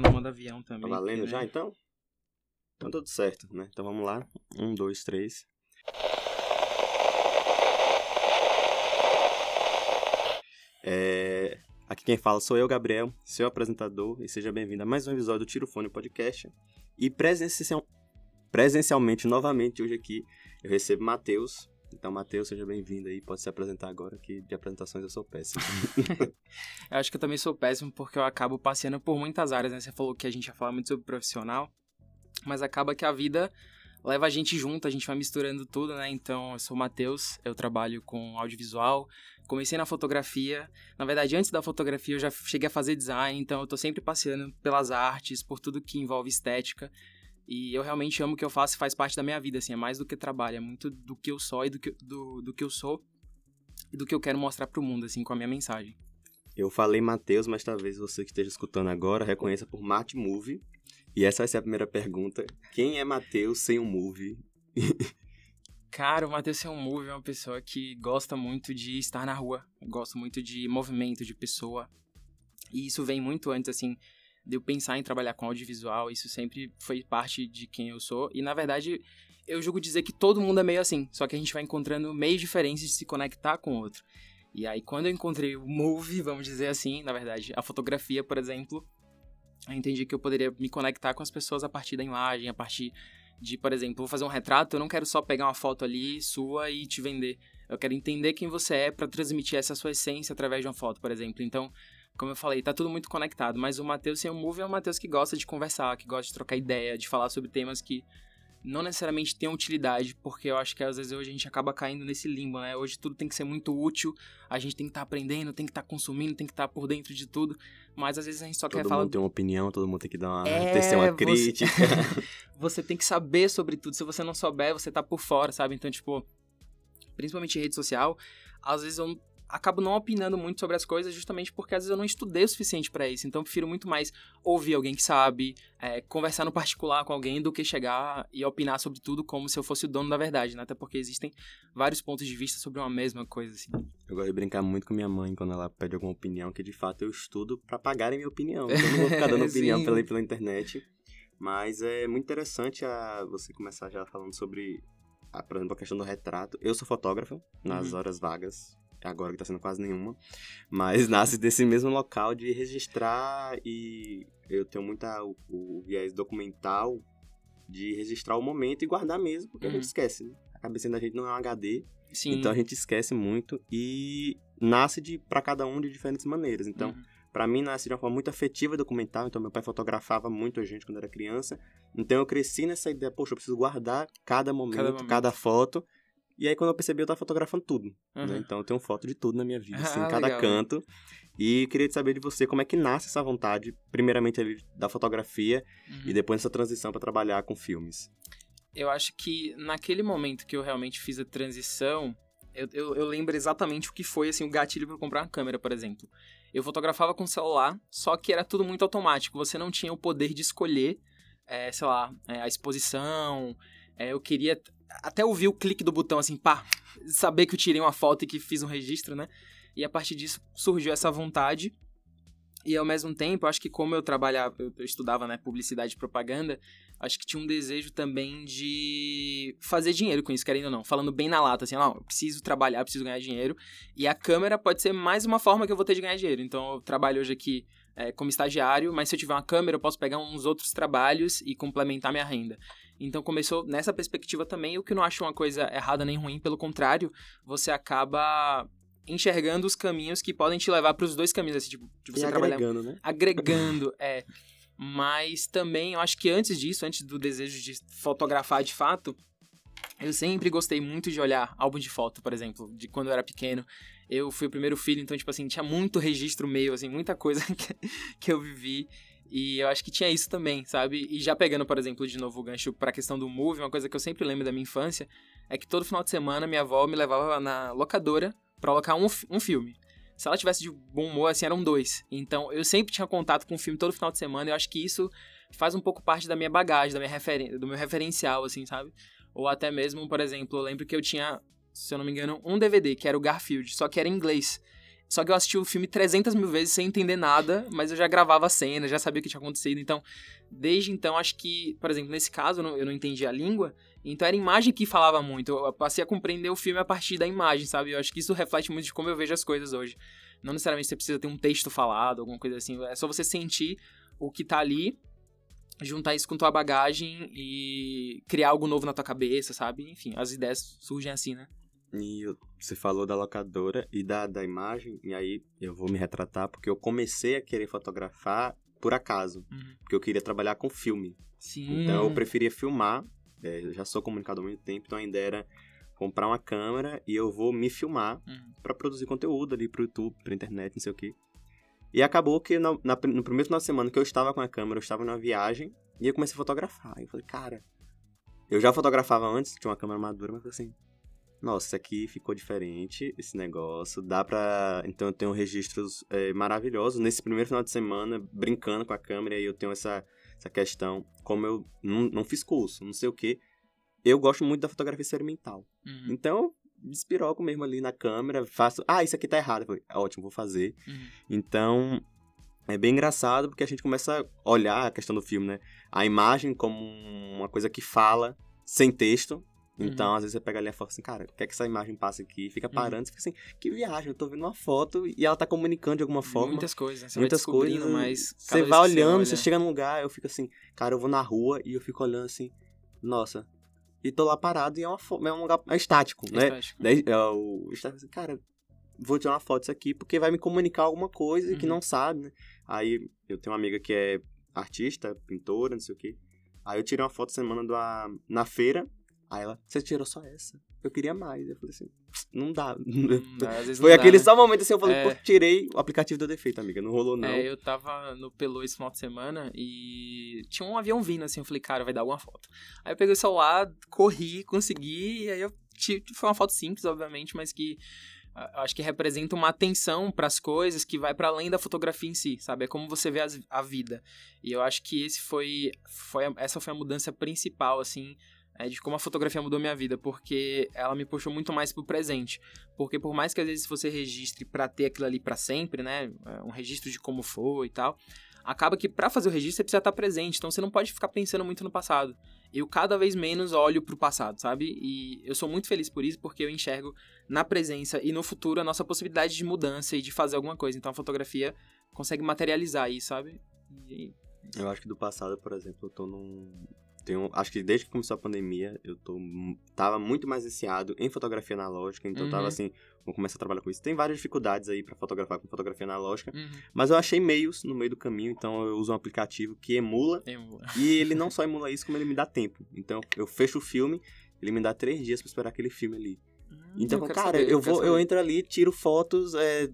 tá no modo avião também. Tá valendo porque, já, né? então? Então tudo certo, né? Então vamos lá. Um, dois, três. É, Aqui quem fala sou eu, Gabriel, seu apresentador, e seja bem-vindo a mais um episódio do Tiro Fone Podcast. E presencial... presencialmente, novamente, hoje aqui, eu recebo Matheus. Então, Matheus, seja bem-vindo aí, pode se apresentar agora, que de apresentações eu sou péssimo. Eu acho que eu também sou péssimo porque eu acabo passeando por muitas áreas, né? Você falou que a gente ia falar muito sobre profissional, mas acaba que a vida leva a gente junto, a gente vai misturando tudo, né? Então, eu sou o Matheus, eu trabalho com audiovisual, comecei na fotografia. Na verdade, antes da fotografia eu já cheguei a fazer design, então eu tô sempre passeando pelas artes, por tudo que envolve estética. E eu realmente amo o que eu faço e faz parte da minha vida, assim, é mais do que trabalho, é muito do que eu sou e do que, do, do que eu sou e do que eu quero mostrar pro mundo, assim, com a minha mensagem. Eu falei Matheus, mas talvez você que esteja escutando agora reconheça por Marte Movie. E essa vai ser a primeira pergunta. Quem é Matheus sem um movie? Cara, o Matheus é um movie, é uma pessoa que gosta muito de estar na rua, gosta muito de movimento, de pessoa. E isso vem muito antes, assim, de eu pensar em trabalhar com audiovisual, isso sempre foi parte de quem eu sou. E, na verdade, eu julgo dizer que todo mundo é meio assim, só que a gente vai encontrando meios diferentes de se conectar com o outro. E aí, quando eu encontrei o movie, vamos dizer assim, na verdade, a fotografia, por exemplo, eu entendi que eu poderia me conectar com as pessoas a partir da imagem, a partir de, por exemplo, vou fazer um retrato, eu não quero só pegar uma foto ali sua e te vender. Eu quero entender quem você é para transmitir essa sua essência através de uma foto, por exemplo. Então, como eu falei, tá tudo muito conectado, mas o Matheus sem o Move é o Matheus que gosta de conversar, que gosta de trocar ideia, de falar sobre temas que não necessariamente têm utilidade, porque eu acho que às vezes hoje a gente acaba caindo nesse limbo, né? Hoje tudo tem que ser muito útil, a gente tem que estar aprendendo, tem que estar consumindo, tem que estar por dentro de tudo, mas às vezes a gente só Todo quer falar mundo tem uma opinião, todo mundo tem que dar uma, É, tecer uma você- crítica. você tem que saber sobre tudo. Se você não souber, você tá por fora, sabe? Então, tipo, principalmente em rede social, às vezes eu acabo não opinando muito sobre as coisas justamente porque às vezes eu não estudei o suficiente pra isso. Então, eu prefiro muito mais ouvir alguém que sabe, é, conversar no particular com alguém do que chegar e opinar sobre tudo como se eu fosse o dono da verdade, né? Até porque existem vários pontos de vista sobre uma mesma coisa, assim. Eu gosto de brincar muito com minha mãe quando ela pede alguma opinião, que de fato eu estudo pra pagarem minha opinião. Eu não vou ficar dando opinião pela, pela internet. Mas é muito interessante a, você começar já falando sobre, a, por exemplo, a questão do retrato. Eu sou fotógrafo nas Uhum. horas vagas, agora que tá sendo quase nenhuma. Mas nasce desse mesmo local de registrar e eu tenho muita o, o viés documental de registrar o momento e guardar mesmo, porque a Uhum. gente esquece, né? A cabeça da gente não é um HD, Sim. então a gente esquece muito e nasce de para cada um de diferentes maneiras. Então, Uhum. Pra mim nasce de uma forma muito afetiva documental, então meu pai fotografava muito a gente quando era criança. Então eu cresci nessa ideia, poxa, eu preciso guardar cada momento, cada, momento. foto. E aí quando eu percebi, eu tava fotografando tudo. né? Uhum. Então eu tenho foto de tudo na minha vida, assim, em Ah, cada legal. canto. E queria saber de você como é que nasce essa vontade, primeiramente ali da fotografia Uhum. e depois essa transição pra trabalhar com filmes. eu acho que naquele momento que eu realmente fiz a transição, eu, eu, eu lembro exatamente o que foi assim o gatilho para comprar uma câmera, por exemplo. Eu fotografava com celular, só que era tudo muito automático. Você não tinha o poder de escolher, é, sei lá, é, a exposição. é, eu queria até ouvir o clique do botão, assim, pá, saber que eu tirei uma foto e que fiz um registro, né? E a partir disso surgiu essa vontade. E ao mesmo tempo, acho que como eu trabalhava, eu, eu estudava, né, publicidade e propaganda, acho que tinha um desejo também de fazer dinheiro com isso, querendo ou não. Falando bem na lata, assim, não, eu preciso trabalhar, eu preciso ganhar dinheiro. E a câmera pode ser mais uma forma que eu vou ter de ganhar dinheiro. Então, eu trabalho hoje aqui é, como estagiário, mas se eu tiver uma câmera, eu posso pegar uns outros trabalhos e complementar minha renda. Então, começou nessa perspectiva também, o que eu não acho uma coisa errada nem ruim, pelo contrário, você acaba enxergando os caminhos que podem te levar para os dois caminhos, assim, tipo, de E você trabalhar agregando, né? agregando, é. Mas também, eu acho que antes disso, antes do desejo de fotografar de fato, eu sempre gostei muito de olhar álbum de foto, por exemplo, de quando eu era pequeno. Eu fui o primeiro filho, então, tipo assim, tinha muito registro meu, assim, muita coisa que, que eu vivi. E eu acho que tinha isso também, sabe? E já pegando, por exemplo, de novo o gancho pra questão do movie, uma coisa que eu sempre lembro da minha infância é que todo final de semana minha avó me levava na locadora pra alocar um, um filme. Se ela tivesse de bom humor, assim, eram dois. Então, eu sempre tinha contato com o filme todo final de semana. E eu acho que isso faz um pouco parte da minha bagagem, da minha do meu referencial, assim, sabe? Ou até mesmo, por exemplo, eu lembro que eu tinha, se eu não me engano, um DVD, que era o Garfield, só que era em inglês. Só que eu assisti o filme 300 mil vezes sem entender nada, mas eu já gravava a cena, já sabia o que tinha acontecido. Então, desde então, acho que, por exemplo, nesse caso, eu não, eu não entendi a língua, então era a imagem que falava muito. Eu passei a compreender o filme a partir da imagem, sabe? Eu acho que isso reflete muito de como eu vejo as coisas hoje. Não necessariamente você precisa ter um texto falado, alguma coisa assim. É só você sentir o que tá ali, juntar isso com tua bagagem e criar algo novo na tua cabeça, sabe? Enfim, as ideias surgem assim, né? E você falou da locadora e da, da imagem, e aí eu vou me retratar, porque eu comecei a querer fotografar por acaso, Uhum. porque eu queria trabalhar com filme. Sim. Então eu preferia filmar, é, eu já sou comunicador há muito tempo, então a ideia era comprar uma câmera e eu vou me filmar Uhum. para produzir conteúdo ali pro YouTube, pra internet, não sei o quê. E acabou que na, na- no primeiro final de semana que eu estava com a câmera, eu estava numa viagem e eu comecei a fotografar. E eu falei, cara, eu já fotografava antes, tinha uma câmera madura, mas assim, nossa, isso aqui ficou diferente, esse negócio, dá pra... Então eu tenho registros é, maravilhosos. Nesse primeiro final de semana, brincando com a câmera, e eu tenho essa, essa questão, como eu não, não fiz curso, não sei o quê, eu gosto muito da fotografia experimental. Uhum. Então, despiroco mesmo ali na câmera, faço, ah, isso aqui tá errado. Falei, ótimo, vou fazer. Uhum. Então, é bem engraçado porque a gente começa a olhar a questão do filme, né? A imagem como uma coisa que fala sem texto. Então, às vezes você pega ali a foto assim, cara, o que é que essa imagem passa aqui? Fica parando, você fica assim, que viagem, eu tô vendo uma foto e ela tá comunicando de alguma forma. Muitas coisas, né? Você muitas coisas. mas Você vai que olhando, olha- você chega num lugar, eu fico assim, cara, eu vou na rua e eu fico olhando assim, nossa. E tô lá parado e é, uma é um lugar é estático, né? Estático. Daí, é, o estático assim, cara, vou tirar uma foto disso aqui porque vai me comunicar alguma coisa que Uhum. não sabe, né? Aí eu tenho uma amiga que é artista, pintora, não sei o quê. Aí eu tirei uma foto semana do, a- na feira. Aí ela, você tirou só essa? Eu queria mais. Eu falei assim, não dá. Hum, Foi não dá, aquele né? só momento assim, eu falei, É. pô, tirei, o aplicativo deu defeito, amiga. Não rolou, não. É, eu tava no Pelô esse final de semana e tinha um avião vindo, assim, eu falei, cara, vai dar alguma foto. Aí eu peguei o celular, corri, consegui, e aí eu tive, foi uma foto simples, obviamente, mas que ah, eu acho que representa uma atenção pras coisas que vai para além da fotografia em si, sabe? É como você vê as- a vida. E eu acho que esse foi, foi essa foi a mudança principal, assim, é, de como a fotografia mudou minha vida, porque ela me puxou muito mais pro presente. Porque por mais que às vezes você registre pra ter aquilo ali pra sempre, né? é, Um registro de como foi e tal. Acaba que pra fazer o registro você precisa estar presente, então você não pode ficar pensando muito no passado. Eu cada vez menos olho pro passado, sabe? E eu sou muito feliz por isso, porque eu enxergo na presença e no futuro a nossa possibilidade de mudança e de fazer alguma coisa. Então a fotografia consegue materializar isso, sabe? E Eu acho que do passado, por exemplo, eu tô num. Tenho, acho que desde que começou a pandemia, eu tô, tava muito mais viciado em fotografia analógica, então eu tava Uhum. assim, vou começar a trabalhar com isso. Tem várias dificuldades aí pra fotografar com fotografia analógica, Uhum. mas eu achei meios no meio do caminho, então eu uso um aplicativo que emula, Eu- e ele não só emula isso, como ele me dá tempo. Então eu fecho o filme, ele me dá três dias pra esperar aquele filme ali. Então, Hum, quero cara, saber, eu quero vou, eu saber. entro ali, tiro fotos é,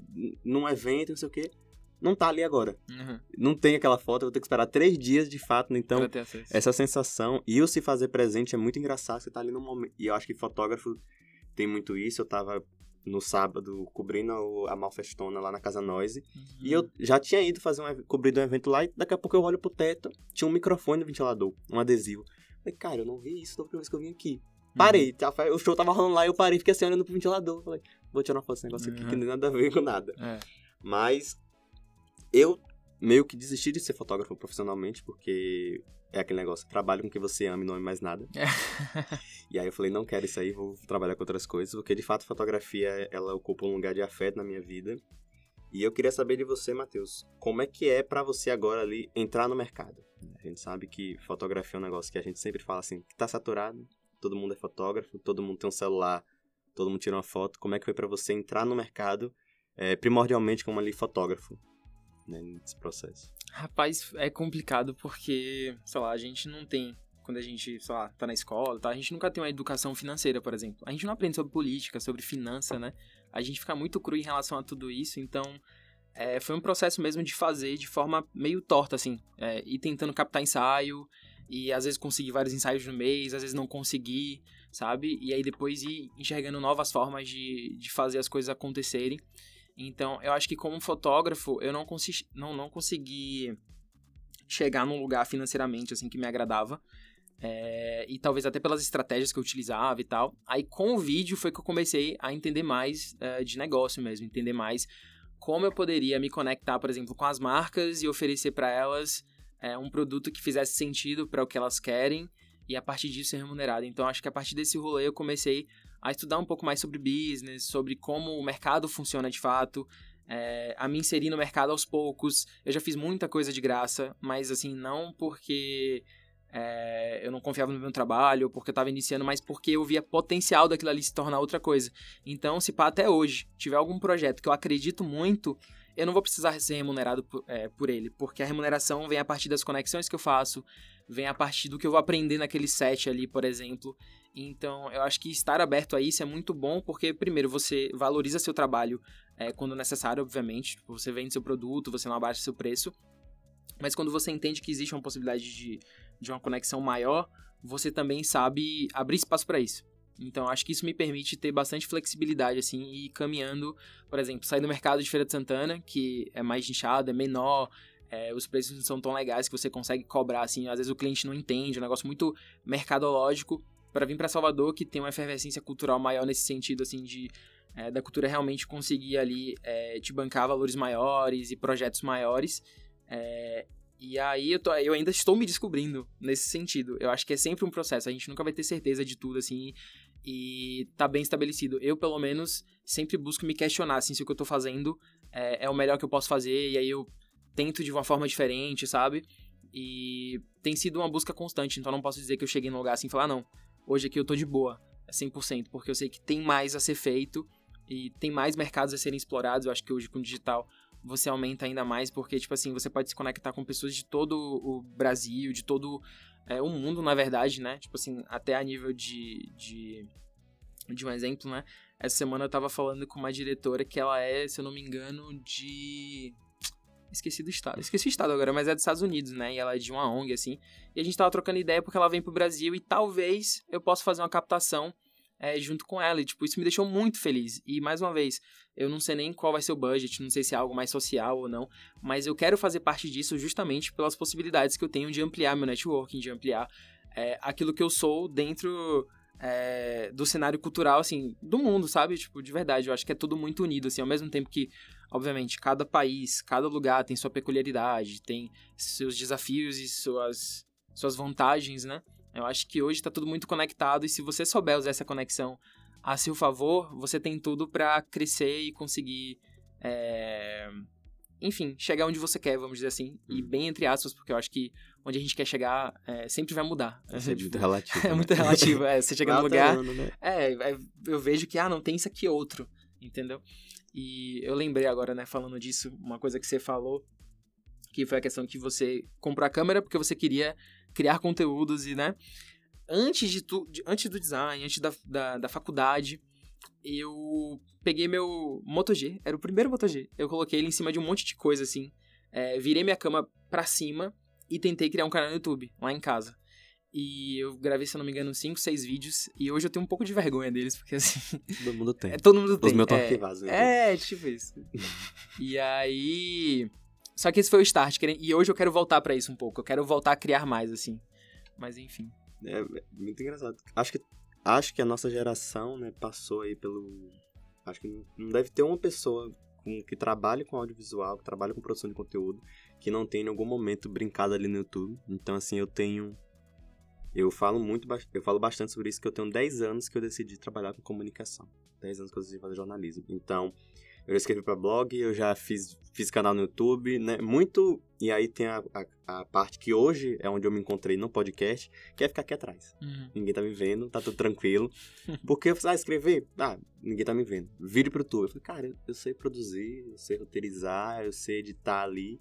num evento, não sei o quê. Não tá ali agora. Uhum. Não tem aquela foto, eu vou ter que esperar três dias de fato, então essa sensação e o se fazer presente é muito engraçado, você tá ali no momento. E eu acho que fotógrafo tem muito isso. Eu tava no sábado cobrindo a Malfestona lá na Casa Noise. E eu já tinha ido fazer um, cobrido um evento lá e daqui a pouco eu olho pro teto, tinha um microfone no ventilador, um adesivo. Falei, cara, eu não vi isso da última vez que eu vim aqui. Parei, tá, o show tava rolando lá e eu parei, fiquei assim olhando pro ventilador. Falei, vou tirar uma foto desse negócio aqui que Uhum. não tem nada a ver com nada. É. Mas eu meio que desisti de ser fotógrafo profissionalmente, porque é aquele negócio, trabalho com o que você ama e não é mais nada. E aí eu falei, não quero isso aí, vou trabalhar com outras coisas, porque de fato fotografia, ela ocupa um lugar de afeto na minha vida. E eu queria saber de você, Matheus, como é que é pra você agora ali entrar no mercado? A gente sabe que fotografia é um negócio que a gente sempre fala assim, que tá saturado, todo mundo é fotógrafo, todo mundo tem um celular, todo mundo tira uma foto. Como é que foi pra você entrar no mercado, é, primordialmente como ali fotógrafo, né, nesse processo? Rapaz, é complicado porque, sei lá, a gente não tem. Quando a gente, sei lá, tá na escola, tá? A gente nunca tem uma educação financeira, por exemplo. A gente não aprende sobre política, sobre finança, né? A gente fica muito cru em relação a tudo isso, então é, foi um processo mesmo de fazer de forma meio torta, assim. É, ir tentando captar ensaio, e às vezes conseguir vários ensaios no mês, às vezes não conseguir, sabe? E aí depois ir enxergando novas formas de, de fazer as coisas acontecerem. Então, eu acho que como fotógrafo, eu não, consi não, não consegui chegar num lugar financeiramente, assim, que me agradava. É, e talvez até pelas estratégias que eu utilizava e tal. Aí com o vídeo foi que eu comecei a entender mais é, de negócio mesmo, entender mais como eu poderia me conectar, por exemplo, com as marcas e oferecer para elas é, um produto que fizesse sentido para o que elas querem e a partir disso ser remunerado. Então acho que a partir desse rolê eu comecei a estudar um pouco mais sobre business, sobre como o mercado funciona de fato, é, a me inserir no mercado aos poucos. Eu já fiz muita coisa de graça, mas assim, não porque é, eu não confiava no meu trabalho, ou porque eu estava iniciando, mas porque eu via potencial daquilo ali se tornar outra coisa. Então, se pá, até hoje, tiver algum projeto que eu acredito muito, eu não vou precisar ser remunerado por, é, por ele, porque a remuneração vem a partir das conexões que eu faço, vem a partir do que eu vou aprender naquele set ali, por exemplo. Então, eu acho que estar aberto a isso é muito bom, porque, primeiro, você valoriza seu trabalho é, quando necessário, obviamente. Tipo, você vende seu produto, você não abaixa seu preço. Mas quando você entende que existe uma possibilidade de, de uma conexão maior, você também sabe abrir espaço para isso. Então, acho que isso me permite ter bastante flexibilidade, assim, e ir caminhando, por exemplo, sair do mercado de Feira de Santana, que é mais nichado, é menor, é, os preços não são tão legais que você consegue cobrar, assim, às vezes o cliente não entende, é um negócio muito mercadológico, para vir para Salvador, que tem uma efervescência cultural maior nesse sentido, assim, de é, da cultura realmente conseguir ali é, te bancar valores maiores e projetos maiores. É, e aí eu, tô, eu ainda estou me descobrindo nesse sentido. Eu acho que é sempre um processo, a gente nunca vai ter certeza de tudo, assim, e tá bem estabelecido. Eu, pelo menos, sempre busco me questionar, assim, se o que eu tô fazendo é, é o melhor que eu posso fazer, e aí eu tento de uma forma diferente, sabe? E tem sido uma busca constante, então não posso dizer que eu cheguei num lugar assim e falar, ah, não, hoje aqui eu tô de boa, é 100%, porque eu sei que tem mais a ser feito e tem mais mercados a serem explorados. Eu acho que hoje com o digital você aumenta ainda mais, porque, tipo assim, você pode se conectar com pessoas de todo o Brasil, de todo é, o mundo, na verdade, né? Tipo assim, até a nível de, de, de um exemplo, né? Essa semana eu tava falando com uma diretora que ela é, se eu não me engano, de Esqueci do estado. Esqueci o estado agora, mas é dos Estados Unidos, né? E ela é de uma ONG, assim. E a gente tava trocando ideia porque ela vem pro Brasil e talvez eu possa fazer uma captação é, junto com ela. E, tipo, isso me deixou muito feliz. E, mais uma vez, eu não sei nem qual vai ser o budget, não sei se é algo mais social ou não, mas eu quero fazer parte disso justamente pelas possibilidades que eu tenho de ampliar meu networking, de ampliar é, aquilo que eu sou dentro é, do cenário cultural, assim, do mundo, sabe? Tipo, de verdade, eu acho que é tudo muito unido, assim, ao mesmo tempo que Obviamente, cada país, cada lugar tem sua peculiaridade, tem seus desafios e suas, suas vantagens, né? Eu acho que hoje está tudo muito conectado e se você souber usar essa conexão a seu favor, você tem tudo para crescer e conseguir, é... enfim, chegar onde você quer, vamos dizer assim. E uhum. bem entre aspas, porque eu acho que onde a gente quer chegar é, sempre vai mudar. É, é muito relativo. é né? muito relativo. É, você chega no lugar. Né? É, é, eu vejo que, ah, não tem isso aqui outro, entendeu? E eu lembrei agora, né, falando disso, uma coisa que você falou, que foi a questão que você comprou a câmera porque você queria criar conteúdos e, né, antes de tu, antes do design, antes da, da, da faculdade, eu peguei meu Moto G, era o primeiro Moto G, eu coloquei ele em cima de um monte de coisa, assim, é, virei minha cama pra cima e tentei criar um canal no YouTube, lá em casa. E eu gravei, se eu não me engano, 5, 6 vídeos. E hoje eu tenho um pouco de vergonha deles, porque assim. Todo mundo tem. É, todo mundo tem. Os meus estão é, arquivados. É, tipo isso. e aí. Só que esse foi o start. E hoje eu quero voltar para isso um pouco. Eu quero voltar a criar mais, assim. Mas enfim. É, é muito engraçado. Acho que, acho que a nossa geração, né, passou aí pelo. Acho que não deve ter uma pessoa com, que trabalhe com audiovisual, que trabalhe com produção de conteúdo, que não tenha em algum momento brincado ali no YouTube. Então, assim, eu tenho eu falo muito, eu falo bastante sobre isso, que eu tenho 10 anos que eu decidi trabalhar com comunicação. 10 anos que eu decidi fazer jornalismo. Então, eu escrevi para blog, eu já fiz, fiz canal no YouTube, né? Muito. E aí tem a, a, a, parte que hoje é onde eu me encontrei no podcast, que é ficar aqui atrás. Uhum. Ninguém tá me vendo, tá tudo tranquilo. Porque eu falei, ah, escrever? Ah, ninguém tá me vendo. Vídeo pro YouTube. Eu falei, cara, eu, sei produzir, eu sei roteirizar, eu sei editar ali.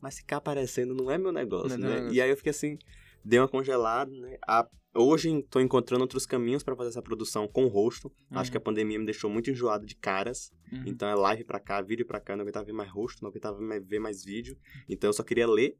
Mas ficar aparecendo não é meu negócio, não, né? Não, não. E aí eu fiquei assim deu uma congelada, né? A, hoje estou encontrando outros caminhos para fazer essa produção com o rosto. Uhum. Acho que a pandemia me deixou muito enjoado de caras. Uhum. Então é live para cá, vídeo para cá, não aguentava ver mais rosto, não aguentava ver mais vídeo. Então eu só queria ler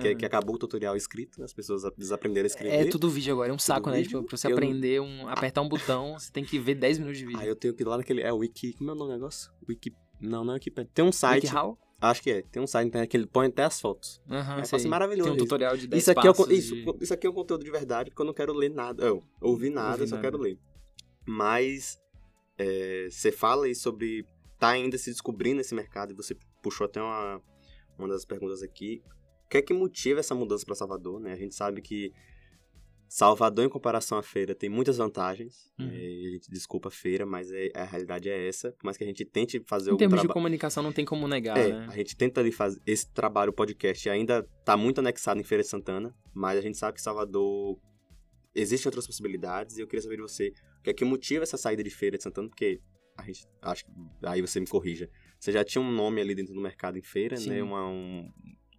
que, que, acabou o tutorial escrito, as pessoas desaprenderam a escrever. É tudo vídeo agora, é um saco, né? Tipo, pra você eu aprender, um, apertar um botão, você tem que ver 10 minutos de vídeo. Aí eu tenho que ir lá naquele. É o Wiki. Como é o nome do negócio? Wiki. Não, não é Wiki. Tem um site. WikiHow? Acho que é. Tem um site que ele põe até as fotos. Uhum, é assim, maravilhoso. Tem um tutorial de 10 isso aqui, é, isso, de... isso aqui é um conteúdo de verdade, porque eu não quero ler nada. Eu ouvi nada, eu só nada. quero ler. Mas é, você fala aí sobre tá ainda se descobrindo nesse mercado, e você puxou até uma, uma das perguntas aqui. O que é que motiva essa mudança para Salvador, né? A gente sabe que Salvador, em comparação à feira, tem muitas vantagens. Uhum. É, a gente desculpa a feira, mas é, a realidade é essa. Por mais que a gente tente fazer em algum termos de comunicação, não tem como negar, é, né? A gente tenta ali fazer esse trabalho, o podcast, ainda está muito anexado em Feira de Santana, mas a gente sabe que Salvador existem outras possibilidades e eu queria saber de você o que é que motiva essa saída de Feira de Santana, porque a gente, acho que, aí você me corrija, você já tinha um nome ali dentro do mercado em feira, né? Sim. né? Uma, um,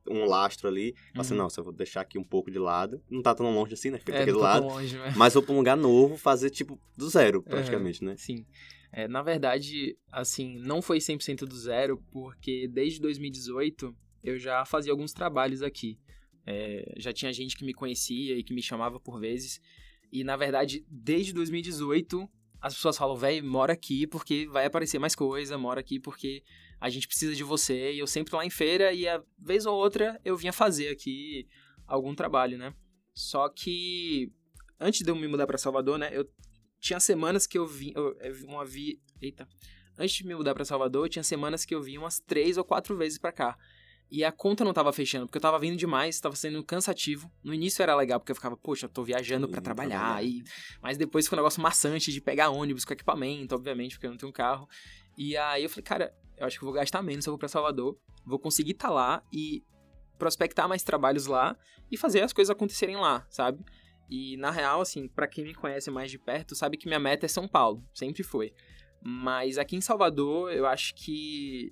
um lastro ali. Uhum. Assim, não, só vou deixar aqui um pouco de lado. Não tá tão longe assim, né? Fica é, aqui do lado. Longe, mas... mas vou pra um lugar novo, fazer tipo do zero, praticamente, uhum. né? Sim. É, na verdade, assim, não foi 100% do zero, porque desde 2018 eu já fazia alguns trabalhos aqui. É, já tinha gente que me conhecia e que me chamava por vezes. E, na verdade, desde 2018, as pessoas falam, velho, mora aqui porque vai aparecer mais coisa, mora aqui porque a gente precisa de você. E eu sempre tô lá em feira e a vez ou outra eu vinha fazer aqui algum trabalho, né? Só que antes de eu me mudar para Salvador, né, eu tinha semanas que eu vim, eu, uma vi, eita. Antes de me mudar para Salvador, tinha semanas que eu vinha umas três ou quatro vezes para cá. E a conta não tava fechando, porque eu tava vindo demais, tava sendo cansativo. No início era legal, porque eu ficava, poxa, eu tô viajando para trabalhar. E... Mas depois foi um negócio maçante de pegar ônibus com equipamento, obviamente, porque eu não tenho carro. E aí eu falei, cara, eu acho que vou gastar menos se eu vou pra Salvador. Vou conseguir estar tá lá e prospectar mais trabalhos lá e fazer as coisas acontecerem lá, sabe? E na real, assim, para quem me conhece mais de perto, sabe que minha meta é São Paulo, sempre foi. Mas aqui em Salvador, eu acho que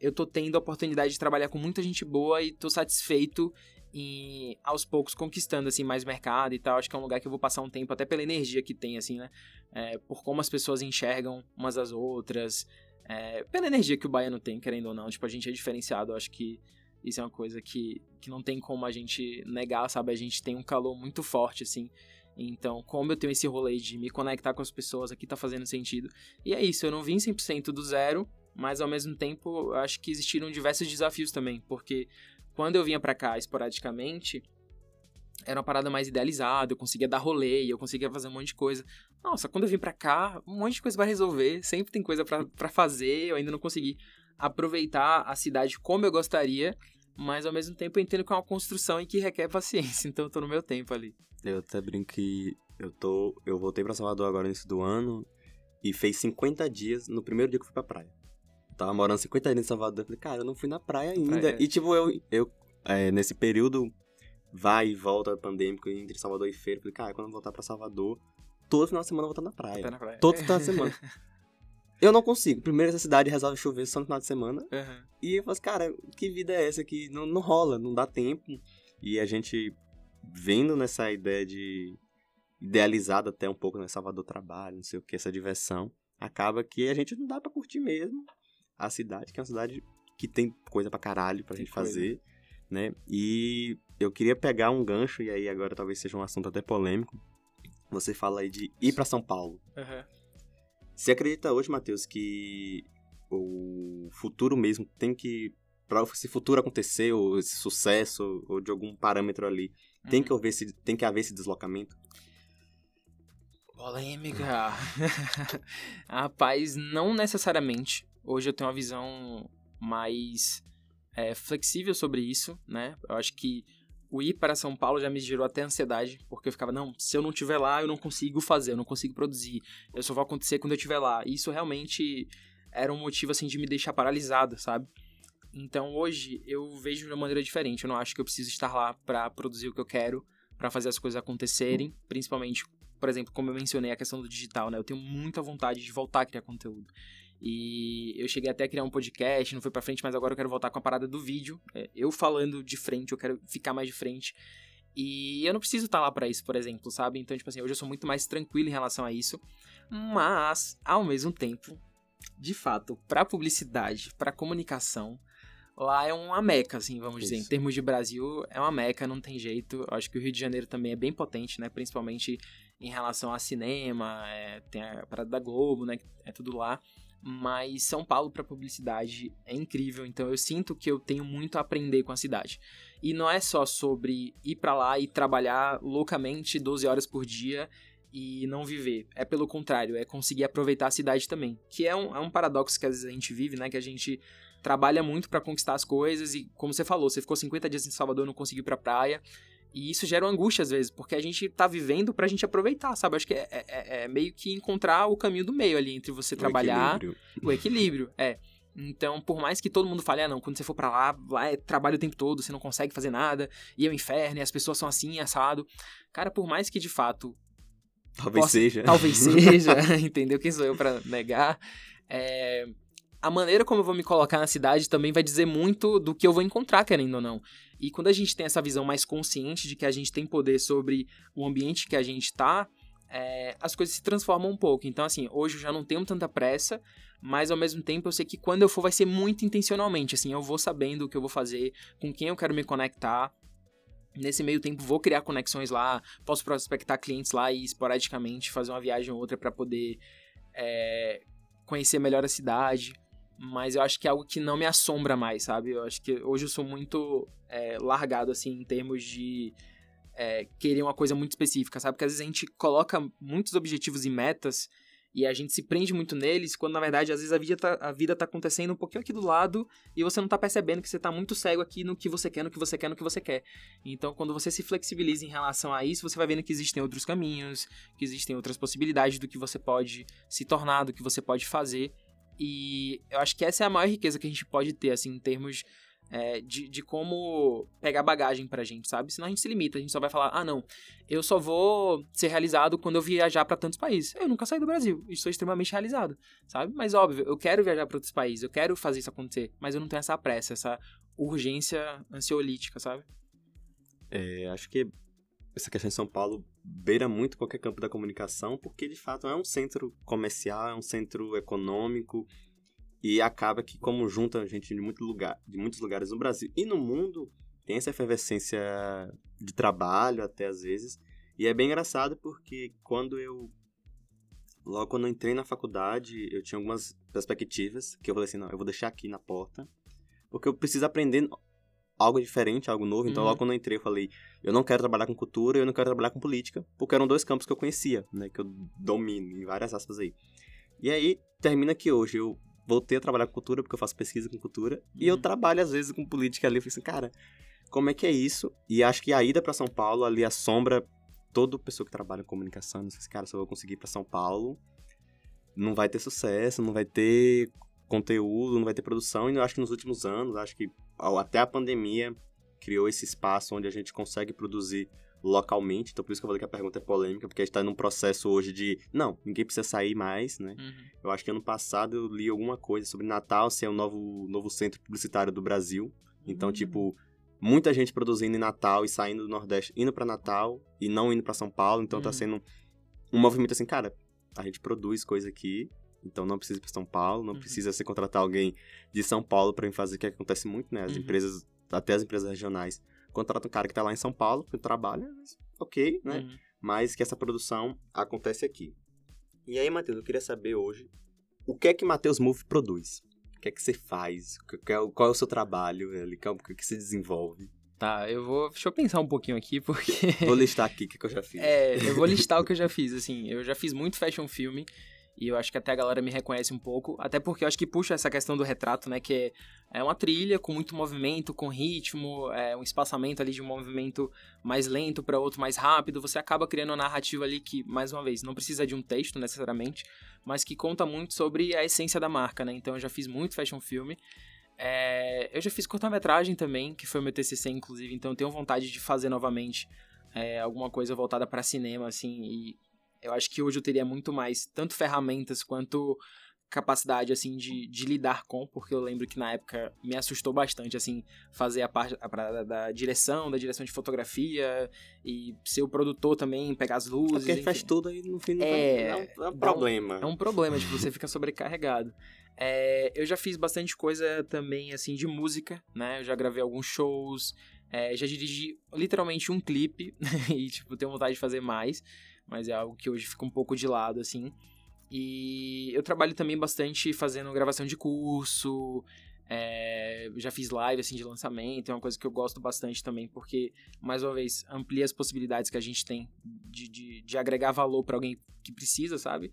eu tô tendo a oportunidade de trabalhar com muita gente boa e tô satisfeito em aos poucos conquistando assim mais mercado e tal. Acho que é um lugar que eu vou passar um tempo até pela energia que tem assim, né? É, por como as pessoas enxergam umas às outras, é, pela energia que o baiano tem, querendo ou não. Tipo, a gente é diferenciado. Eu acho que isso é uma coisa que, que não tem como a gente negar, sabe? A gente tem um calor muito forte, assim. Então, como eu tenho esse rolê de me conectar com as pessoas, aqui tá fazendo sentido. E é isso, eu não vim 100% do zero, mas ao mesmo tempo, acho que existiram diversos desafios também, porque quando eu vinha para cá esporadicamente, era uma parada mais idealizada, eu conseguia dar rolê, eu conseguia fazer um monte de coisa. Nossa, quando eu vim pra cá, um monte de coisa vai resolver, sempre tem coisa para fazer, eu ainda não consegui aproveitar a cidade como eu gostaria, mas ao mesmo tempo eu entendo que é uma construção e que requer paciência, então eu tô no meu tempo ali. Eu até brinco que eu tô, eu voltei para Salvador agora no início do ano e fez 50 dias no primeiro dia que eu fui pra praia. Eu tava morando 50 dias em Salvador, eu falei, cara, eu não fui na praia ainda. Praia. E tipo, eu, eu é, nesse período vai e volta pandêmico entre Salvador e Feira, falei, cara, quando eu voltar para Salvador, todo final de semana eu vou estar na praia. Tá na praia. Todo final de semana. eu não consigo. Primeiro essa cidade resolve chover só no final de semana. Uhum. E eu falo assim, cara, que vida é essa que não, não rola, não dá tempo. E a gente vendo nessa ideia de idealizada até um pouco, né, Salvador trabalho, não sei o que, essa diversão, acaba que a gente não dá para curtir mesmo a cidade, que é uma cidade que tem coisa pra caralho pra tem gente coisa. fazer, né? E eu queria pegar um gancho, e aí agora talvez seja um assunto até polêmico, você fala aí de ir para São Paulo. Uhum. Você acredita hoje, Matheus, que o futuro mesmo tem que. Para esse futuro acontecer, ou esse sucesso, ou de algum parâmetro ali, uhum. tem, que haver esse, tem que haver esse deslocamento? Polêmica. Rapaz, não necessariamente. Hoje eu tenho uma visão mais é, flexível sobre isso, né? Eu acho que o ir para São Paulo já me gerou até ansiedade, porque eu ficava, não, se eu não estiver lá, eu não consigo fazer, eu não consigo produzir, eu só vou acontecer quando eu estiver lá. E isso realmente era um motivo, assim, de me deixar paralisado, sabe? Então, hoje, eu vejo de uma maneira diferente. Eu não acho que eu preciso estar lá para produzir o que eu quero, para fazer as coisas acontecerem, principalmente, por exemplo, como eu mencionei a questão do digital, né? Eu tenho muita vontade de voltar a criar conteúdo. E eu cheguei até a criar um podcast, não foi pra frente, mas agora eu quero voltar com a parada do vídeo. É, eu falando de frente, eu quero ficar mais de frente. E eu não preciso estar tá lá para isso, por exemplo, sabe? Então, tipo assim, hoje eu sou muito mais tranquilo em relação a isso. Mas, ao mesmo tempo, de fato, para publicidade, para comunicação, lá é uma meca, assim, vamos isso. dizer. Em termos de Brasil, é uma meca, não tem jeito. Eu acho que o Rio de Janeiro também é bem potente, né? Principalmente em relação a cinema, é, tem a parada da Globo, né? É tudo lá mas São Paulo para publicidade é incrível, então eu sinto que eu tenho muito a aprender com a cidade. E não é só sobre ir para lá e trabalhar loucamente 12 horas por dia e não viver. É pelo contrário, é conseguir aproveitar a cidade também. Que é um, é um paradoxo que às vezes a gente vive, né? Que a gente trabalha muito para conquistar as coisas e, como você falou, você ficou 50 dias em Salvador não conseguiu ir pra praia. E isso gera angústia às vezes, porque a gente tá vivendo pra gente aproveitar, sabe? Acho que é, é, é meio que encontrar o caminho do meio ali entre você o trabalhar. Equilíbrio. O equilíbrio, é. Então, por mais que todo mundo fale, ah, não, quando você for para lá, lá é trabalho o tempo todo, você não consegue fazer nada, e é o um inferno, e as pessoas são assim, assado. Cara, por mais que de fato. Talvez possa, seja. Talvez seja, entendeu? Quem sou eu para negar? É, a maneira como eu vou me colocar na cidade também vai dizer muito do que eu vou encontrar, querendo ou não. E quando a gente tem essa visão mais consciente de que a gente tem poder sobre o ambiente que a gente tá, é, as coisas se transformam um pouco. Então, assim, hoje eu já não tenho tanta pressa, mas ao mesmo tempo eu sei que quando eu for vai ser muito intencionalmente, assim, eu vou sabendo o que eu vou fazer, com quem eu quero me conectar. Nesse meio tempo vou criar conexões lá, posso prospectar clientes lá e esporadicamente fazer uma viagem ou outra para poder é, conhecer melhor a cidade. Mas eu acho que é algo que não me assombra mais, sabe? Eu acho que hoje eu sou muito é, largado, assim, em termos de é, querer uma coisa muito específica, sabe? Porque às vezes a gente coloca muitos objetivos e metas e a gente se prende muito neles, quando na verdade às vezes a vida tá, a vida tá acontecendo um pouquinho aqui do lado e você não tá percebendo que você tá muito cego aqui no que você quer, no que você quer, no que você quer. Então, quando você se flexibiliza em relação a isso, você vai vendo que existem outros caminhos, que existem outras possibilidades do que você pode se tornar, do que você pode fazer. E eu acho que essa é a maior riqueza que a gente pode ter, assim, em termos é, de, de como pegar bagagem pra gente, sabe? Senão a gente se limita, a gente só vai falar, ah, não, eu só vou ser realizado quando eu viajar para tantos países. Eu nunca saí do Brasil e estou extremamente realizado, sabe? Mas óbvio, eu quero viajar para outros países, eu quero fazer isso acontecer, mas eu não tenho essa pressa, essa urgência ansiolítica, sabe? É, acho que essa questão de São Paulo beira muito qualquer campo da comunicação, porque de fato é um centro comercial, é um centro econômico, e acaba que, como junta gente de, muito lugar, de muitos lugares no Brasil e no mundo, tem essa efervescência de trabalho, até às vezes. E é bem engraçado porque quando eu. Logo quando eu entrei na faculdade, eu tinha algumas perspectivas que eu falei assim: não, eu vou deixar aqui na porta, porque eu preciso aprender algo diferente, algo novo. Então, uhum. logo quando eu entrei, eu falei: eu não quero trabalhar com cultura, eu não quero trabalhar com política, porque eram dois campos que eu conhecia, né, que eu domino, em várias aspas aí. E aí, termina que hoje eu voltei a trabalhar com cultura, porque eu faço pesquisa com cultura, uhum. e eu uhum. trabalho às vezes com política ali. Eu falei assim, cara, como é que é isso? E acho que a ida para São Paulo ali assombra toda pessoa que trabalha em comunicação. Não sei se, cara, se eu vou conseguir ir pra São Paulo, não vai ter sucesso, não vai ter conteúdo, não vai ter produção. E eu acho que nos últimos anos, acho que até a pandemia criou esse espaço onde a gente consegue produzir localmente. Então, por isso que eu falei que a pergunta é polêmica, porque a gente está num processo hoje de. Não, ninguém precisa sair mais, né? Uhum. Eu acho que ano passado eu li alguma coisa sobre Natal ser o novo, novo centro publicitário do Brasil. Então, uhum. tipo, muita gente produzindo em Natal e saindo do Nordeste, indo para Natal e não indo para São Paulo. Então, tá uhum. tá sendo um movimento assim, cara, a gente produz coisa aqui. Então não precisa ir para São Paulo, não uhum. precisa se contratar alguém de São Paulo para fazer, que acontece muito, né? As uhum. empresas, até as empresas regionais, contrata um cara que tá lá em São Paulo, que trabalha, ok, né? Uhum. Mas que essa produção acontece aqui. E aí, Matheus, eu queria saber hoje o que é que Matheus Move produz? O que é que você faz? Qual é o seu trabalho? O que, é que você desenvolve? Tá, eu vou. Deixa eu pensar um pouquinho aqui, porque. Vou listar aqui o que, que eu já fiz. É, eu vou listar o que eu já fiz, assim. Eu já fiz muito fashion filme. E eu acho que até a galera me reconhece um pouco. Até porque eu acho que puxa essa questão do retrato, né? Que é uma trilha com muito movimento, com ritmo, é um espaçamento ali de um movimento mais lento para outro mais rápido. Você acaba criando uma narrativa ali que, mais uma vez, não precisa de um texto necessariamente, mas que conta muito sobre a essência da marca, né? Então eu já fiz muito fashion filme. É, eu já fiz curta-metragem também, que foi meu TCC, inclusive, então tenho vontade de fazer novamente é, alguma coisa voltada para cinema, assim, e eu acho que hoje eu teria muito mais, tanto ferramentas quanto capacidade, assim, de, de lidar com, porque eu lembro que na época me assustou bastante, assim, fazer a parte a, da direção, da direção de fotografia e ser o produtor também, pegar as luzes. É porque faz tudo aí no fim do é, é, um, é um problema. Um, é um problema, tipo, você fica sobrecarregado. É, eu já fiz bastante coisa também, assim, de música, né? Eu já gravei alguns shows, é, já dirigi literalmente um clipe e, tipo, tenho vontade de fazer mais mas é algo que hoje fica um pouco de lado, assim. E eu trabalho também bastante fazendo gravação de curso, É, já fiz live assim de lançamento, é uma coisa que eu gosto bastante também, porque, mais uma vez, amplia as possibilidades que a gente tem de, de, de agregar valor para alguém que precisa, sabe?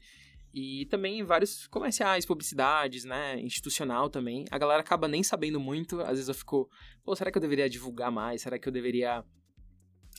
E também vários comerciais, publicidades, né? Institucional também. A galera acaba nem sabendo muito. Às vezes eu fico, pô, será que eu deveria divulgar mais? Será que eu deveria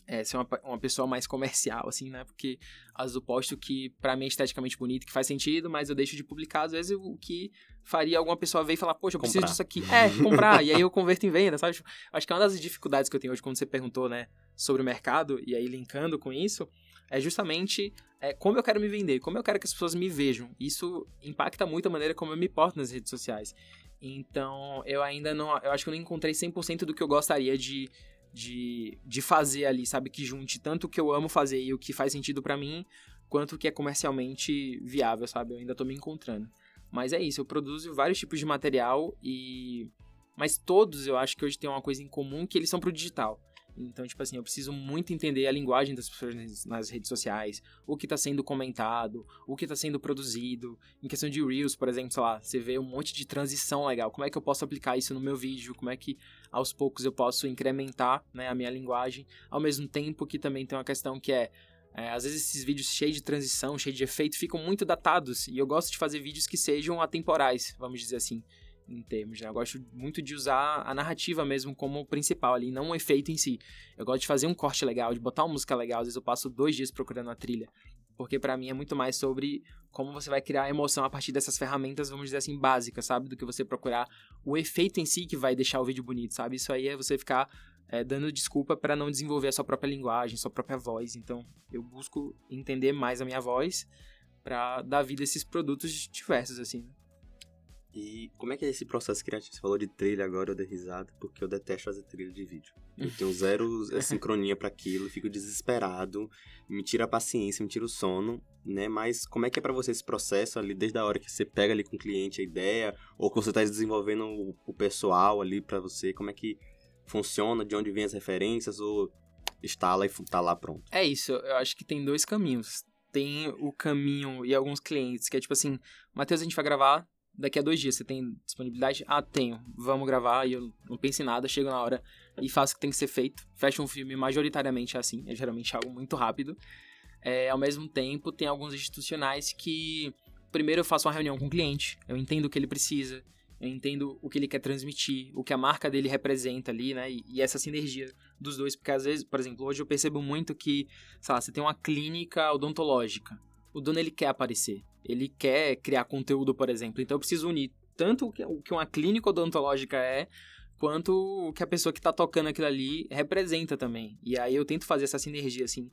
é, ser uma, uma pessoa mais comercial, assim, né? Porque às vezes eu posto que pra mim é esteticamente bonito, que faz sentido, mas eu deixo de publicar, às vezes, o que faria alguma pessoa ver e falar, poxa, eu preciso comprar. disso aqui. É, comprar. e aí eu converto em venda, sabe? Tipo, acho que é uma das dificuldades que eu tenho hoje, quando você perguntou, né, sobre o mercado, e aí linkando com isso, é justamente é, como eu quero me vender, como eu quero que as pessoas me vejam. Isso impacta muito a maneira como eu me porto nas redes sociais. Então, eu ainda não. Eu acho que eu não encontrei 100% do que eu gostaria de de, de fazer ali, sabe? Que junte tanto o que eu amo fazer e o que faz sentido para mim, quanto o que é comercialmente viável, sabe? Eu ainda tô me encontrando. Mas é isso, eu produzo vários tipos de material e. Mas todos eu acho que hoje tem uma coisa em comum que eles são pro digital. Então, tipo assim, eu preciso muito entender a linguagem das pessoas nas redes sociais, o que está sendo comentado, o que está sendo produzido. Em questão de Reels, por exemplo, sei lá, você vê um monte de transição legal. Como é que eu posso aplicar isso no meu vídeo? Como é que aos poucos eu posso incrementar né, a minha linguagem? Ao mesmo tempo que também tem uma questão que é é, às vezes esses vídeos cheios de transição, cheios de efeito, ficam muito datados. E eu gosto de fazer vídeos que sejam atemporais, vamos dizer assim em termos. Né? Eu gosto muito de usar a narrativa mesmo como principal ali, não o efeito em si. Eu gosto de fazer um corte legal, de botar uma música legal. Às vezes eu passo dois dias procurando a trilha. Porque para mim é muito mais sobre como você vai criar emoção a partir dessas ferramentas, vamos dizer assim, básicas, sabe? Do que você procurar o efeito em si que vai deixar o vídeo bonito, sabe? Isso aí é você ficar é, dando desculpa para não desenvolver a sua própria linguagem, sua própria voz. Então, eu busco entender mais a minha voz para dar vida a esses produtos diversos, assim. Né? E como é que é esse processo criativo? Você falou de trilha agora, eu dei risada, porque eu detesto fazer trilha de vídeo. Eu tenho zero sincronia para aquilo, fico desesperado, me tira a paciência, me tira o sono, né? Mas como é que é para você esse processo ali, desde a hora que você pega ali com o cliente a ideia, ou que você tá desenvolvendo o, o pessoal ali para você, como é que funciona, de onde vem as referências, ou instala e tá lá pronto? É isso, eu acho que tem dois caminhos. Tem o caminho e alguns clientes que é tipo assim, Matheus, a gente vai gravar daqui a dois dias você tem disponibilidade? Ah, tenho. Vamos gravar. E eu não penso em nada, chego na hora e faço o que tem que ser feito. Fecho um filme majoritariamente assim, é geralmente algo muito rápido. É, ao mesmo tempo, tem alguns institucionais que primeiro eu faço uma reunião com o cliente, eu entendo o que ele precisa, eu entendo o que ele quer transmitir, o que a marca dele representa ali, né? E, e, essa sinergia dos dois, porque às vezes, por exemplo, hoje eu percebo muito que, sei lá, você tem uma clínica odontológica. O dono ele quer aparecer ele quer criar conteúdo, por exemplo. Então eu preciso unir tanto o que uma clínica odontológica é, quanto o que a pessoa que está tocando aquilo ali representa também. E aí eu tento fazer essa sinergia, assim,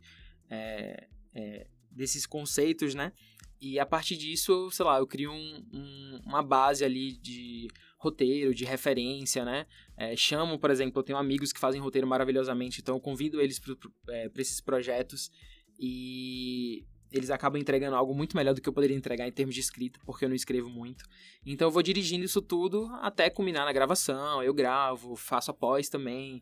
é, é, desses conceitos, né? E a partir disso, sei lá, eu crio um, um, uma base ali de roteiro, de referência, né? É, chamo, por exemplo, eu tenho amigos que fazem roteiro maravilhosamente, então eu convido eles para é, esses projetos e eles acabam entregando algo muito melhor do que eu poderia entregar em termos de escrita, porque eu não escrevo muito. Então eu vou dirigindo isso tudo até culminar na gravação. Eu gravo, faço após também.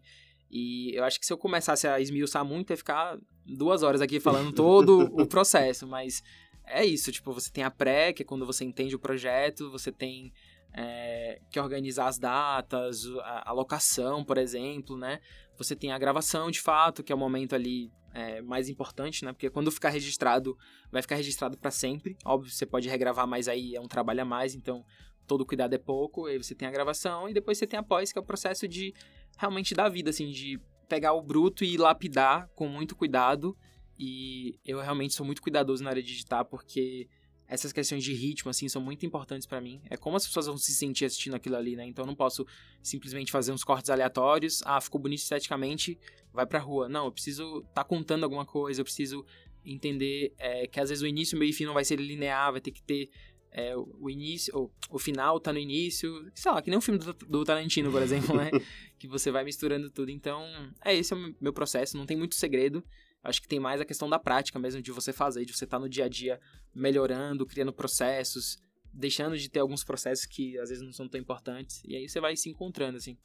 E eu acho que se eu começasse a esmiuçar muito, ia ficar duas horas aqui falando todo o processo. Mas é isso, tipo, você tem a pré, que é quando você entende o projeto, você tem é, que organizar as datas, a, a locação, por exemplo, né? Você tem a gravação de fato, que é o momento ali é, mais importante, né? Porque quando ficar registrado, vai ficar registrado para sempre. Óbvio, você pode regravar, mas aí é um trabalho a mais, então todo cuidado é pouco. Aí você tem a gravação e depois você tem a pós, que é o processo de realmente dar vida, assim, de pegar o bruto e lapidar com muito cuidado. E eu realmente sou muito cuidadoso na área de editar, porque essas questões de ritmo, assim, são muito importantes para mim. É como as pessoas vão se sentir assistindo aquilo ali, né? Então eu não posso simplesmente fazer uns cortes aleatórios. Ah, ficou bonito esteticamente, vai pra rua. Não, eu preciso estar tá contando alguma coisa, eu preciso entender é, que às vezes o início, meio e fim não vai ser linear, vai ter que ter é, o início, ou, o final tá no início, sei lá, que nem um filme do, do Tarantino, por exemplo, né? que você vai misturando tudo. Então, é esse é o meu processo, não tem muito segredo. Acho que tem mais a questão da prática mesmo, de você fazer, de você estar tá no dia a dia melhorando, criando processos, deixando de ter alguns processos que às vezes não são tão importantes. E aí você vai se encontrando, assim.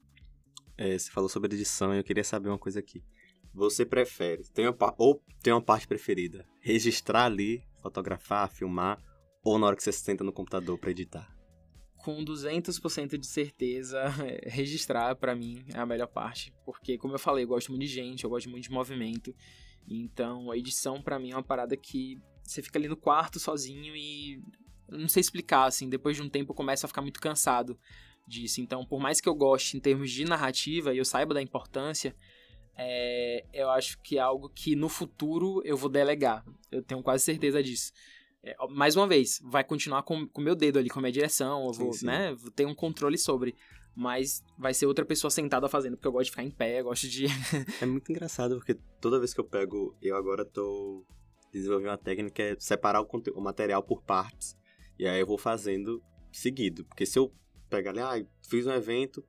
É, você falou sobre edição e eu queria saber uma coisa aqui. Você prefere, tem uma, ou tem uma parte preferida, registrar ali, fotografar, filmar, ou na hora que você senta no computador para editar? com 200% de certeza, registrar para mim é a melhor parte, porque como eu falei, eu gosto muito de gente, eu gosto muito de movimento. Então, a edição para mim é uma parada que você fica ali no quarto sozinho e não sei explicar assim, depois de um tempo eu começo a ficar muito cansado disso. Então, por mais que eu goste em termos de narrativa e eu saiba da importância, é, eu acho que é algo que no futuro eu vou delegar. Eu tenho quase certeza disso. É, mais uma vez, vai continuar com o meu dedo ali, com a minha direção, eu vou, sim, sim. né, vou ter um controle sobre. Mas vai ser outra pessoa sentada fazendo, porque eu gosto de ficar em pé, eu gosto de. é muito engraçado, porque toda vez que eu pego, eu agora tô desenvolvendo uma técnica é separar o, o material por partes. E aí eu vou fazendo seguido. Porque se eu pegar ali, ah, fiz um evento,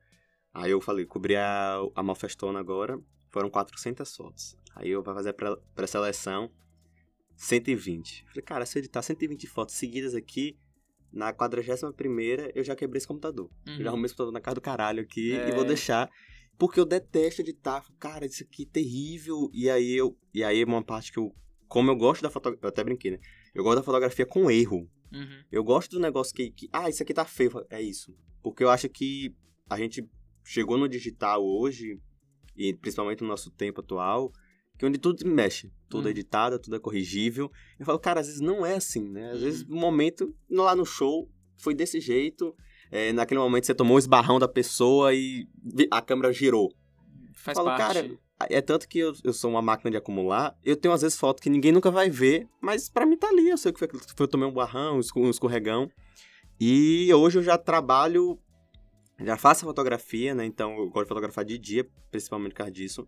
aí eu falei, cobri a, a Malfestona agora, foram 400 fotos. Aí eu vou fazer a seleção 120. Falei, cara, se eu editar 120 fotos seguidas aqui, na 41 eu já quebrei esse computador. Uhum. Eu já uhum. arrumei esse computador na casa do caralho aqui é... e vou deixar. Porque eu detesto editar. Cara, isso aqui é terrível. E aí eu. E aí uma parte que eu. Como eu gosto da fotografia. Eu até brinquei, né? Eu gosto da fotografia com erro. Uhum. Eu gosto do negócio que, que. Ah, isso aqui tá feio. É isso. Porque eu acho que a gente chegou no digital hoje, e principalmente no nosso tempo atual, que onde tudo mexe. Tudo é uhum. editado, tudo é corrigível. Eu falo, cara, às vezes não é assim, né? Às uhum. vezes, no momento, lá no show, foi desse jeito. É, naquele momento você tomou o esbarrão da pessoa e a câmera girou. Faz eu falo, parte. cara, é tanto que eu, eu sou uma máquina de acumular. Eu tenho, às vezes, foto que ninguém nunca vai ver, mas para mim tá ali. Eu sei que foi, foi eu tomei um barrão, um escorregão. E hoje eu já trabalho, já faço fotografia, né? Então eu gosto de fotografar de dia, principalmente por causa disso.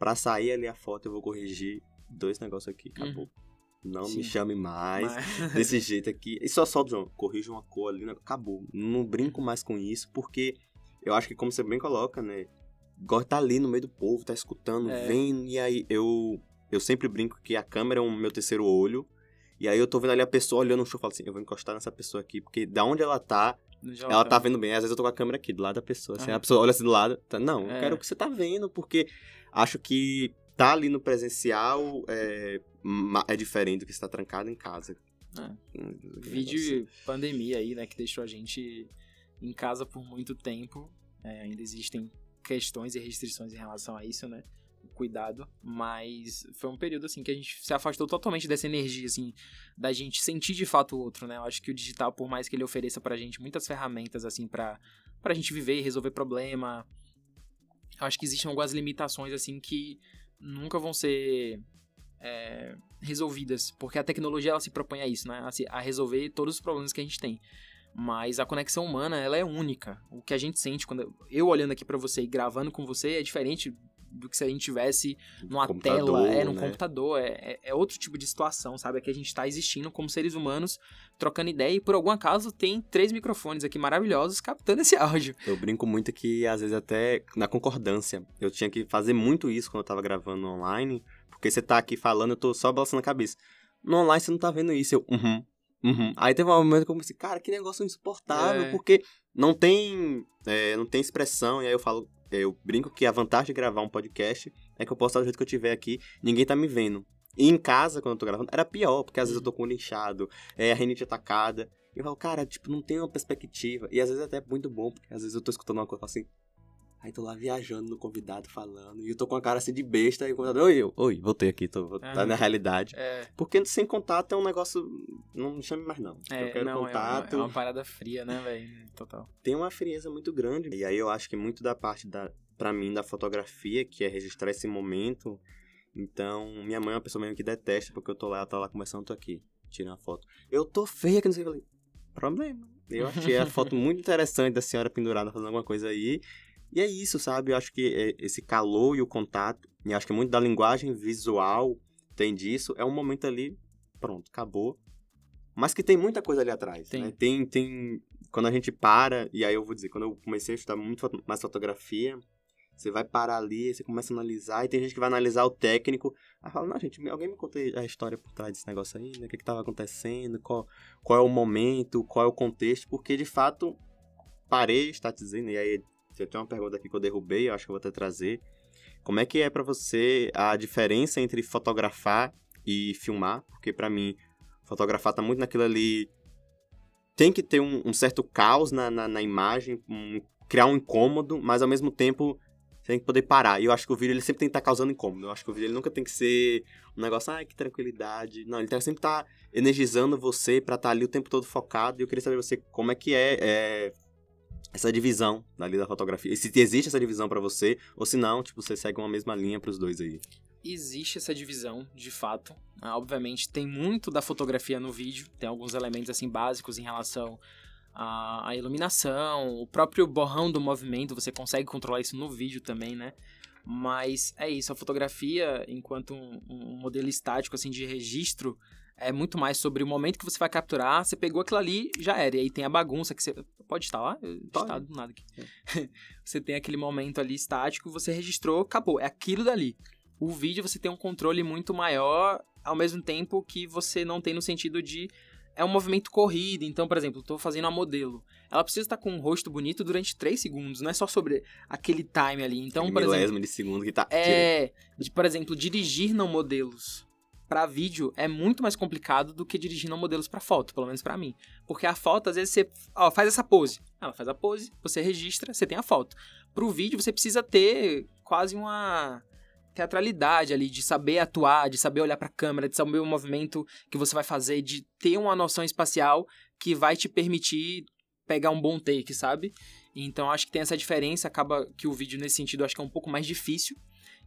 Pra sair ali a foto, eu vou corrigir dois negócios aqui, acabou. Uhum. Não Sim. me chame mais Mas... desse jeito aqui. E só só, João, corrija uma cor ali, né? acabou. Não brinco mais com isso, porque eu acho que, como você bem coloca, né? gosta de estar tá ali no meio do povo, tá escutando, é. vendo, e aí eu eu sempre brinco que a câmera é o meu terceiro olho, e aí eu tô vendo ali a pessoa olhando no show e falo assim, eu vou encostar nessa pessoa aqui, porque da onde ela tá, ela tá vendo bem. Às vezes eu tô com a câmera aqui, do lado da pessoa, assim, ah. a pessoa olha assim do lado, tá, não, é. eu quero o que você tá vendo, porque acho que tá ali no presencial é, é diferente do que estar trancado em casa. É. Vídeo pandemia aí, né, que deixou a gente em casa por muito tempo. É, ainda existem questões e restrições em relação a isso, né? Cuidado, mas foi um período assim que a gente se afastou totalmente dessa energia, assim, da gente sentir de fato o outro, né? Eu acho que o digital, por mais que ele ofereça pra gente muitas ferramentas, assim, pra, pra gente viver e resolver problema, acho que existem algumas limitações, assim, que nunca vão ser é, resolvidas, porque a tecnologia ela se propõe a isso, né? A, a resolver todos os problemas que a gente tem. Mas a conexão humana, ela é única. O que a gente sente quando eu olhando aqui para você e gravando com você é diferente do que se a gente tivesse numa tela, é, num né? computador, é, é, é, outro tipo de situação, sabe? É que a gente tá existindo como seres humanos, trocando ideia e por algum acaso tem três microfones aqui maravilhosos captando esse áudio. Eu brinco muito que às vezes até na concordância, eu tinha que fazer muito isso quando eu tava gravando online, porque você tá aqui falando, eu tô só balançando a cabeça. No online você não tá vendo isso, eu, uhum, Uhum. Aí teve um momento que eu pensei, cara, que negócio insuportável, é. porque não tem, é, não tem expressão, e aí eu falo, eu brinco que a vantagem de gravar um podcast é que eu posso estar do jeito que eu estiver aqui, ninguém tá me vendo. E em casa, quando eu tô gravando, era pior, porque às vezes eu tô com o linchado, é, a rinite atacada. E eu falo, cara, tipo, não tem uma perspectiva. E às vezes é até muito bom, porque às vezes eu tô escutando uma coisa assim, Aí tô lá viajando no convidado falando. E eu tô com a cara assim de besta. E o convidado, oi, eu, oi, voltei aqui, tô, tá na realidade. É. Porque sem contato é um negócio. Não me chame mais, não. É, eu quero não, contato. É uma, é uma parada fria, né, velho? Total. Tem uma frieza muito grande. E aí eu acho que muito da parte da, pra mim, da fotografia, que é registrar esse momento. Então, minha mãe é uma pessoa mesmo que detesta, porque eu tô lá, ela tá lá conversando, eu tô aqui, tirando a foto. Eu tô feia, que não sei o que. Problema. Eu achei a foto muito interessante da senhora pendurada fazendo alguma coisa aí. E é isso, sabe? Eu acho que é, esse calor e o contato, e acho que muito da linguagem visual tem disso, é um momento ali, pronto, acabou. Mas que tem muita coisa ali atrás, tem. Né? Tem, tem... Quando a gente para, e aí eu vou dizer, quando eu comecei a estudar muito mais fotografia, você vai parar ali, você começa a analisar, e tem gente que vai analisar o técnico, aí fala, não, gente, alguém me conta a história por trás desse negócio aí, né? O que estava acontecendo, qual, qual é o momento, qual é o contexto, porque de fato parei, está dizendo, e aí você tem uma pergunta aqui que eu derrubei, eu acho que eu vou até trazer. Como é que é para você a diferença entre fotografar e filmar? Porque para mim, fotografar tá muito naquilo ali tem que ter um, um certo caos na, na, na imagem, um, criar um incômodo, mas ao mesmo tempo você tem que poder parar. E eu acho que o vídeo ele sempre tem que estar tá causando incômodo. Eu acho que o vídeo ele nunca tem que ser um negócio, ai, que tranquilidade. Não, ele tem que sempre estar tá energizando você para estar tá ali o tempo todo focado. E eu queria saber você como é que é, é essa divisão ali da fotografia. Se existe essa divisão para você, ou se não, tipo, você segue uma mesma linha para os dois aí. Existe essa divisão, de fato. Ah, obviamente, tem muito da fotografia no vídeo, tem alguns elementos assim básicos em relação à, à iluminação, o próprio borrão do movimento, você consegue controlar isso no vídeo também, né? Mas é isso, a fotografia, enquanto um, um modelo estático assim de registro, é muito mais sobre o momento que você vai capturar, você pegou aquilo ali, já era. E aí tem a bagunça que você. Pode estar lá? Está do nada aqui. É. você tem aquele momento ali estático, você registrou, acabou. É aquilo dali. O vídeo você tem um controle muito maior, ao mesmo tempo que você não tem no sentido de. É um movimento corrido. Então, por exemplo, estou fazendo a modelo. Ela precisa estar com um rosto bonito durante 3 segundos, não é só sobre aquele time ali. Então, aquele por exemplo. de segundo que tá. É. De, por exemplo, dirigir não modelos para vídeo é muito mais complicado do que dirigindo modelos para foto, pelo menos para mim. Porque a foto, às vezes, você ó, faz essa pose. Ela faz a pose, você registra, você tem a foto. Pro vídeo, você precisa ter quase uma teatralidade ali, de saber atuar, de saber olhar para a câmera, de saber o movimento que você vai fazer, de ter uma noção espacial que vai te permitir pegar um bom take, sabe? Então acho que tem essa diferença, acaba que o vídeo nesse sentido acho que é um pouco mais difícil.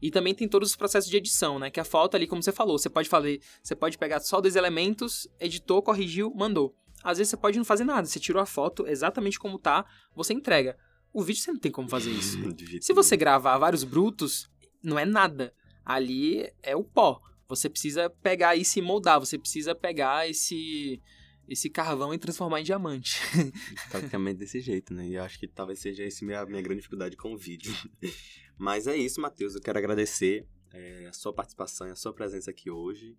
E também tem todos os processos de edição, né? Que a foto ali, como você falou, você pode fazer, você pode pegar só dois elementos, editou, corrigiu, mandou. Às vezes você pode não fazer nada, você tirou a foto exatamente como tá, você entrega. O vídeo você não tem como fazer isso. Se você gravar vários brutos, não é nada. Ali é o pó. Você precisa pegar isso e moldar, você precisa pegar esse esse carvão e transformar em diamante. Praticamente desse jeito, né? E eu acho que talvez seja essa minha, minha grande dificuldade com o vídeo. Mas é isso, Matheus. Eu quero agradecer é, a sua participação e a sua presença aqui hoje.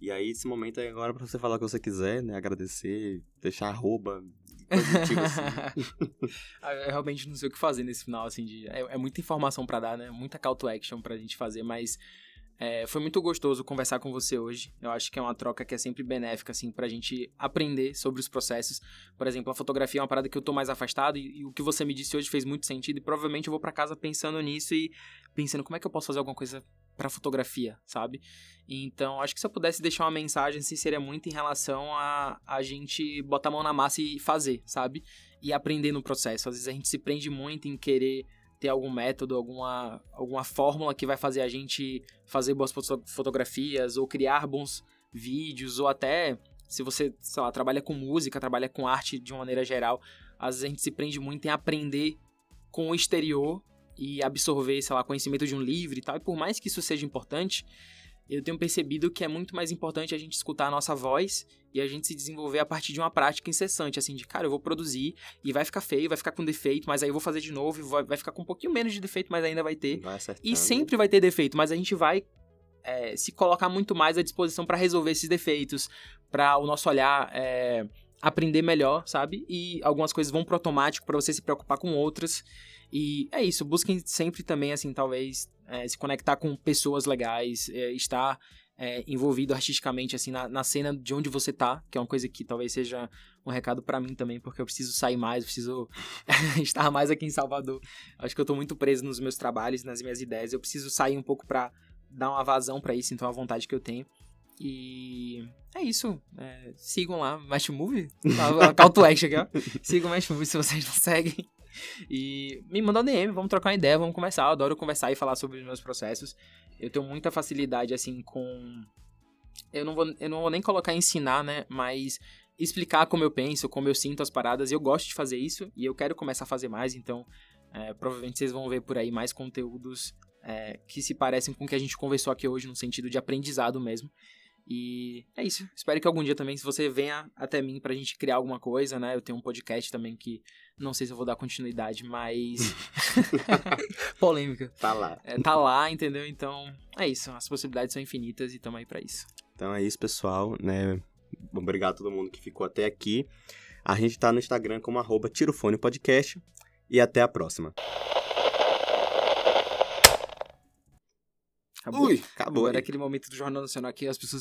E aí, esse momento é agora para você falar o que você quiser, né? Agradecer, deixar arroba, positivo, assim. Ah, eu realmente não sei o que fazer nesse final, assim, de... É, é muita informação para dar, né? Muita call to action pra gente fazer, mas é, foi muito gostoso conversar com você hoje. Eu acho que é uma troca que é sempre benéfica, assim, pra gente aprender sobre os processos. Por exemplo, a fotografia é uma parada que eu tô mais afastado e, e o que você me disse hoje fez muito sentido e provavelmente eu vou para casa pensando nisso e pensando como é que eu posso fazer alguma coisa para fotografia, sabe? Então, acho que se eu pudesse deixar uma mensagem, assim, seria muito em relação a a gente botar a mão na massa e fazer, sabe? E aprender no processo. Às vezes a gente se prende muito em querer ter algum método, alguma, alguma fórmula que vai fazer a gente fazer boas fotografias ou criar bons vídeos ou até se você, sei lá, trabalha com música, trabalha com arte de uma maneira geral, às vezes a gente se prende muito em aprender com o exterior e absorver, sei lá, conhecimento de um livro e tal. E por mais que isso seja importante, eu tenho percebido que é muito mais importante a gente escutar a nossa voz e a gente se desenvolver a partir de uma prática incessante, assim, de cara, eu vou produzir e vai ficar feio, vai ficar com defeito, mas aí eu vou fazer de novo e vai, ficar com um pouquinho menos de defeito, mas ainda vai ter. Vai e sempre vai ter defeito, mas a gente vai é, se colocar muito mais à disposição para resolver esses defeitos, para o nosso olhar é, aprender melhor, sabe? E algumas coisas vão pro automático para você se preocupar com outras. E é isso, busquem sempre também, assim, talvez é, se conectar com pessoas legais, é, estar é, envolvido artisticamente, assim, na, na, cena de onde você tá, que é uma coisa que talvez seja um recado para mim também, porque eu preciso sair mais, preciso estar mais aqui em Salvador. Acho que eu tô muito preso nos meus trabalhos, nas minhas ideias, eu preciso sair um pouco pra dar uma vazão para isso, então a vontade que eu tenho. E é isso. É, sigam lá, Match Movie. Call to action aqui, ó. Sigam o Match Movie se vocês não seguem. E me manda um DM, vamos trocar uma ideia, vamos conversar. Eu adoro conversar e falar sobre os meus processos. Eu tenho muita facilidade, assim, com. Eu não vou, eu não vou nem colocar ensinar, né? Mas explicar como eu penso, como eu sinto as paradas. Eu gosto de fazer isso e eu quero começar a fazer mais, então é, provavelmente vocês vão ver por aí mais conteúdos é, que se parecem com o que a gente conversou aqui hoje, no sentido de aprendizado mesmo. E é isso. Espero que algum dia também, se você venha até mim pra gente criar alguma coisa, né? Eu tenho um podcast também que não sei se eu vou dar continuidade, mas. Polêmica. Tá lá. É, tá lá, entendeu? Então, é isso. As possibilidades são infinitas e tamo aí pra isso. Então é isso, pessoal, né? Obrigado a todo mundo que ficou até aqui. A gente tá no Instagram como arroba Tirofone Podcast. E até a próxima. Acabou. Ui, acabou. Era aquele momento do Jornal Nacional que as pessoas